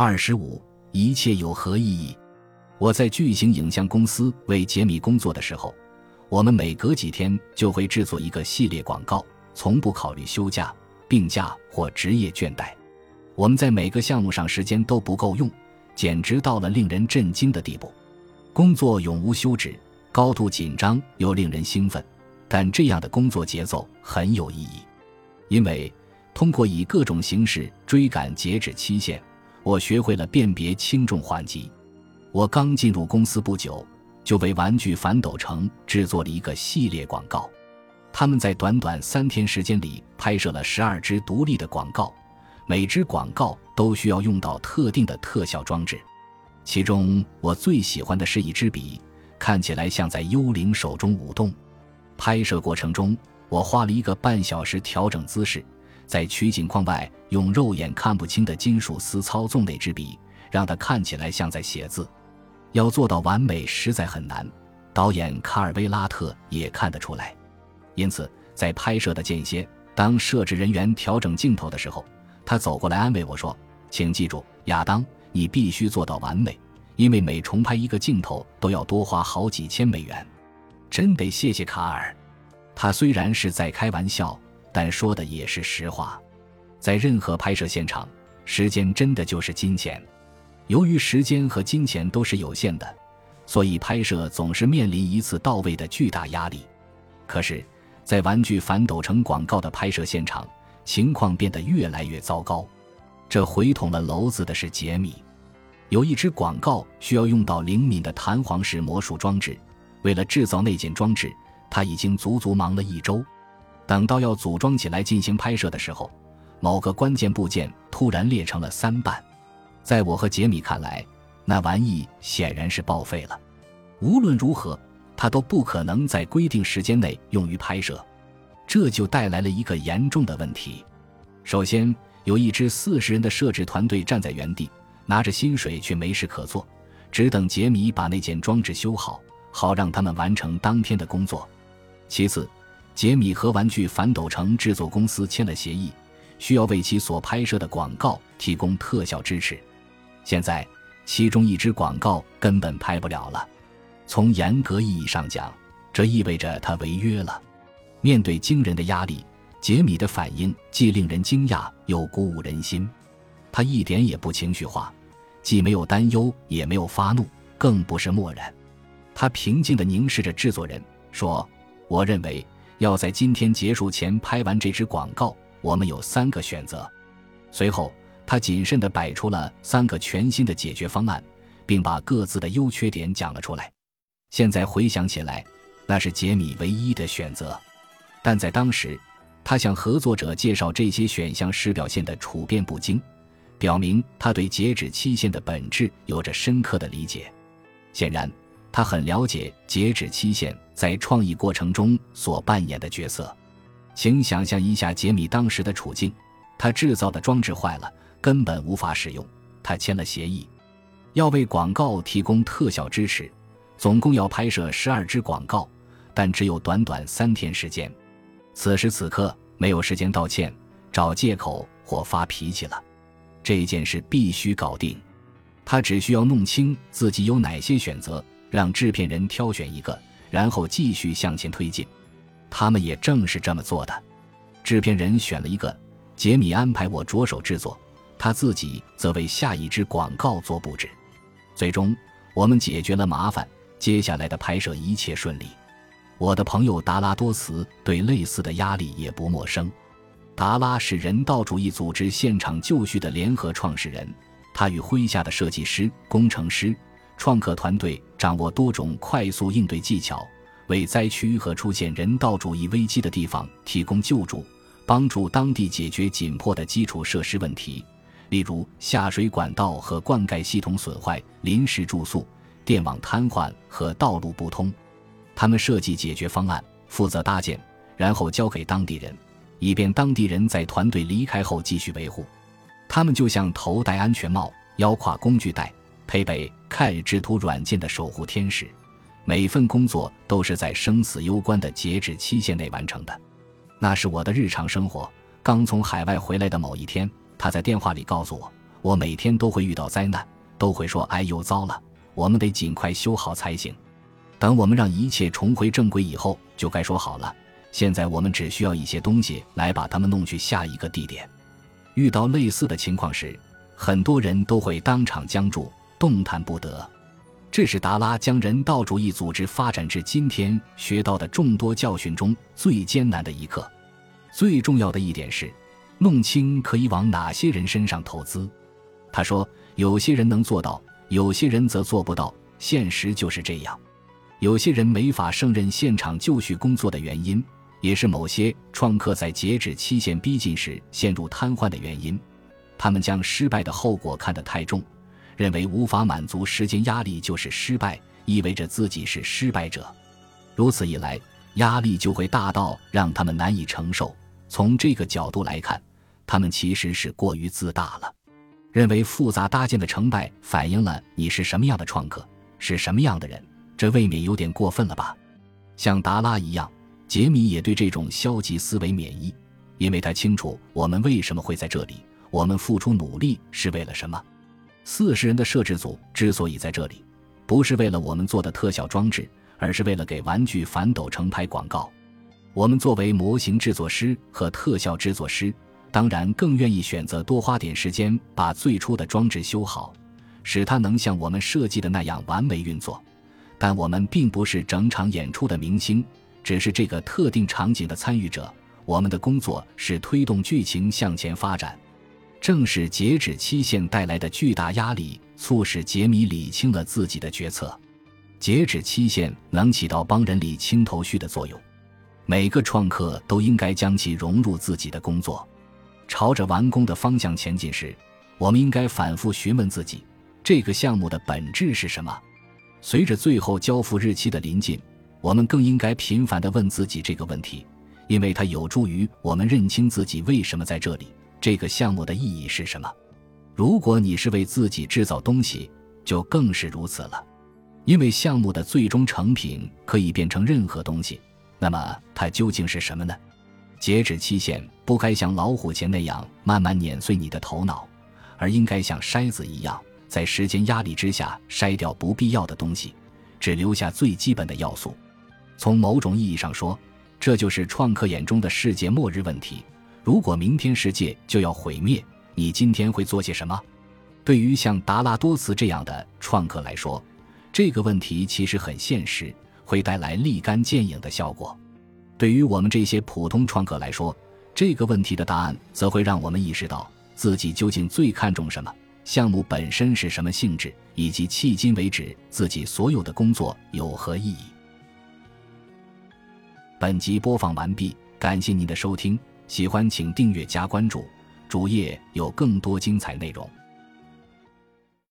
二十五，一切有何意义？我在巨型影像公司为杰米工作的时候，我们每隔几天就会制作一个系列广告，从不考虑休假、病假或职业倦怠。我们在每个项目上时间都不够用，简直到了令人震惊的地步。工作永无休止，高度紧张又令人兴奋，但这样的工作节奏很有意义，因为通过以各种形式追赶截止期限。我学会了辨别轻重缓急。我刚进入公司不久，就为玩具反斗城制作了一个系列广告。他们在短短三天时间里拍摄了十二支独立的广告，每支广告都需要用到特定的特效装置。其中我最喜欢的是一支笔，看起来像在幽灵手中舞动。拍摄过程中，我花了一个半小时调整姿势。在取景框外，用肉眼看不清的金属丝操纵那支笔，让它看起来像在写字。要做到完美，实在很难。导演卡尔维拉特也看得出来。因此，在拍摄的间歇，当摄制人员调整镜头的时候，他走过来安慰我说：“请记住，亚当，你必须做到完美，因为每重拍一个镜头都要多花好几千美元。”真得谢谢卡尔。他虽然是在开玩笑。但说的也是实话，在任何拍摄现场，时间真的就是金钱。由于时间和金钱都是有限的，所以拍摄总是面临一次到位的巨大压力。可是，在玩具反斗城广告的拍摄现场，情况变得越来越糟糕。这回捅了娄子的是杰米。有一支广告需要用到灵敏的弹簧式魔术装置，为了制造那件装置，他已经足足忙了一周。等到要组装起来进行拍摄的时候，某个关键部件突然裂成了三半。在我和杰米看来，那玩意显然是报废了。无论如何，它都不可能在规定时间内用于拍摄。这就带来了一个严重的问题：首先，有一支四十人的摄制团队站在原地，拿着薪水却没事可做，只等杰米把那件装置修好，好让他们完成当天的工作。其次，杰米和玩具反斗城制作公司签了协议，需要为其所拍摄的广告提供特效支持。现在，其中一支广告根本拍不了了。从严格意义上讲，这意味着他违约了。面对惊人的压力，杰米的反应既令人惊讶又鼓舞人心。他一点也不情绪化，既没有担忧，也没有发怒，更不是漠然。他平静地凝视着制作人，说：“我认为。”要在今天结束前拍完这支广告，我们有三个选择。随后，他谨慎地摆出了三个全新的解决方案，并把各自的优缺点讲了出来。现在回想起来，那是杰米唯一的选择。但在当时，他向合作者介绍这些选项时表现得处变不惊，表明他对截止期限的本质有着深刻的理解。显然。他很了解截止期限在创意过程中所扮演的角色，请想象一下杰米当时的处境：他制造的装置坏了，根本无法使用。他签了协议，要为广告提供特效支持，总共要拍摄十二支广告，但只有短短三天时间。此时此刻，没有时间道歉、找借口或发脾气了。这件事必须搞定。他只需要弄清自己有哪些选择。让制片人挑选一个，然后继续向前推进。他们也正是这么做的。制片人选了一个，杰米安排我着手制作，他自己则为下一支广告做布置。最终，我们解决了麻烦，接下来的拍摄一切顺利。我的朋友达拉多茨对类似的压力也不陌生。达拉是人道主义组织现场就绪的联合创始人，他与麾下的设计师、工程师。创客团队掌握多种快速应对技巧，为灾区和出现人道主义危机的地方提供救助，帮助当地解决紧迫的基础设施问题，例如下水管道和灌溉系统损坏、临时住宿、电网瘫痪和道路不通。他们设计解决方案，负责搭建，然后交给当地人，以便当地人在团队离开后继续维护。他们就像头戴安全帽、腰挎工具袋。配备 CAD 制图软件的守护天使，每份工作都是在生死攸关的截止期限内完成的。那是我的日常生活。刚从海外回来的某一天，他在电话里告诉我，我每天都会遇到灾难，都会说：“哎呦，糟了，我们得尽快修好才行。”等我们让一切重回正轨以后，就该说好了。现在我们只需要一些东西来把他们弄去下一个地点。遇到类似的情况时，很多人都会当场僵住，动弹不得。这是达拉将人道主义组织发展至今天学到的众多教训中最艰难的一课。最重要的一点是，弄清可以往哪些人身上投资。他说：“有些人能做到，有些人则做不到。现实就是这样。有些人没法胜任现场就绪工作的原因，也是某些创客在截止期限逼近时陷入瘫痪的原因。他们将失败的后果看得太重，认为无法满足时间压力就是失败，意味着自己是失败者。如此一来，压力就会大到让他们难以承受。从这个角度来看，他们其实是过于自大了。”认为复杂搭建的成败反映了你是什么样的创客，是什么样的人，这未免有点过分了吧？像达拉一样，杰米也对这种消极思维免疫，因为他清楚我们为什么会在这里，我们付出努力是为了什么。四十人的摄制组之所以在这里，不是为了我们做的特效装置，而是为了给玩具反斗城拍广告。我们作为模型制作师和特效制作师。当然，更愿意选择多花点时间把最初的装置修好，使它能像我们设计的那样完美运作。但我们并不是整场演出的明星，只是这个特定场景的参与者。我们的工作是推动剧情向前发展。正是截止期限带来的巨大压力，促使杰米理清了自己的决策。截止期限能起到帮人理清头绪的作用。每个创客都应该将其融入自己的工作。朝着完工的方向前进时，我们应该反复询问自己：这个项目的本质是什么？随着最后交付日期的临近，我们更应该频繁地问自己这个问题，因为它有助于我们认清自己为什么在这里，这个项目的意义是什么。如果你是为自己制造东西，就更是如此了，因为项目的最终成品可以变成任何东西。那么，它究竟是什么呢？截止期限不该像老虎钳那样慢慢碾碎你的头脑，而应该像筛子一样，在时间压力之下筛掉不必要的东西，只留下最基本的要素。从某种意义上说，这就是创客眼中的世界末日问题。如果明天世界就要毁灭，你今天会做些什么？对于像达拉多茨这样的创客来说，这个问题其实很现实，会带来立竿见影的效果。对于我们这些普通创客来说，这个问题的答案则会让我们意识到自己究竟最看重什么，项目本身是什么性质，以及迄今为止自己所有的工作有何意义。本集播放完毕，感谢您的收听，喜欢请订阅加关注，主页有更多精彩内容。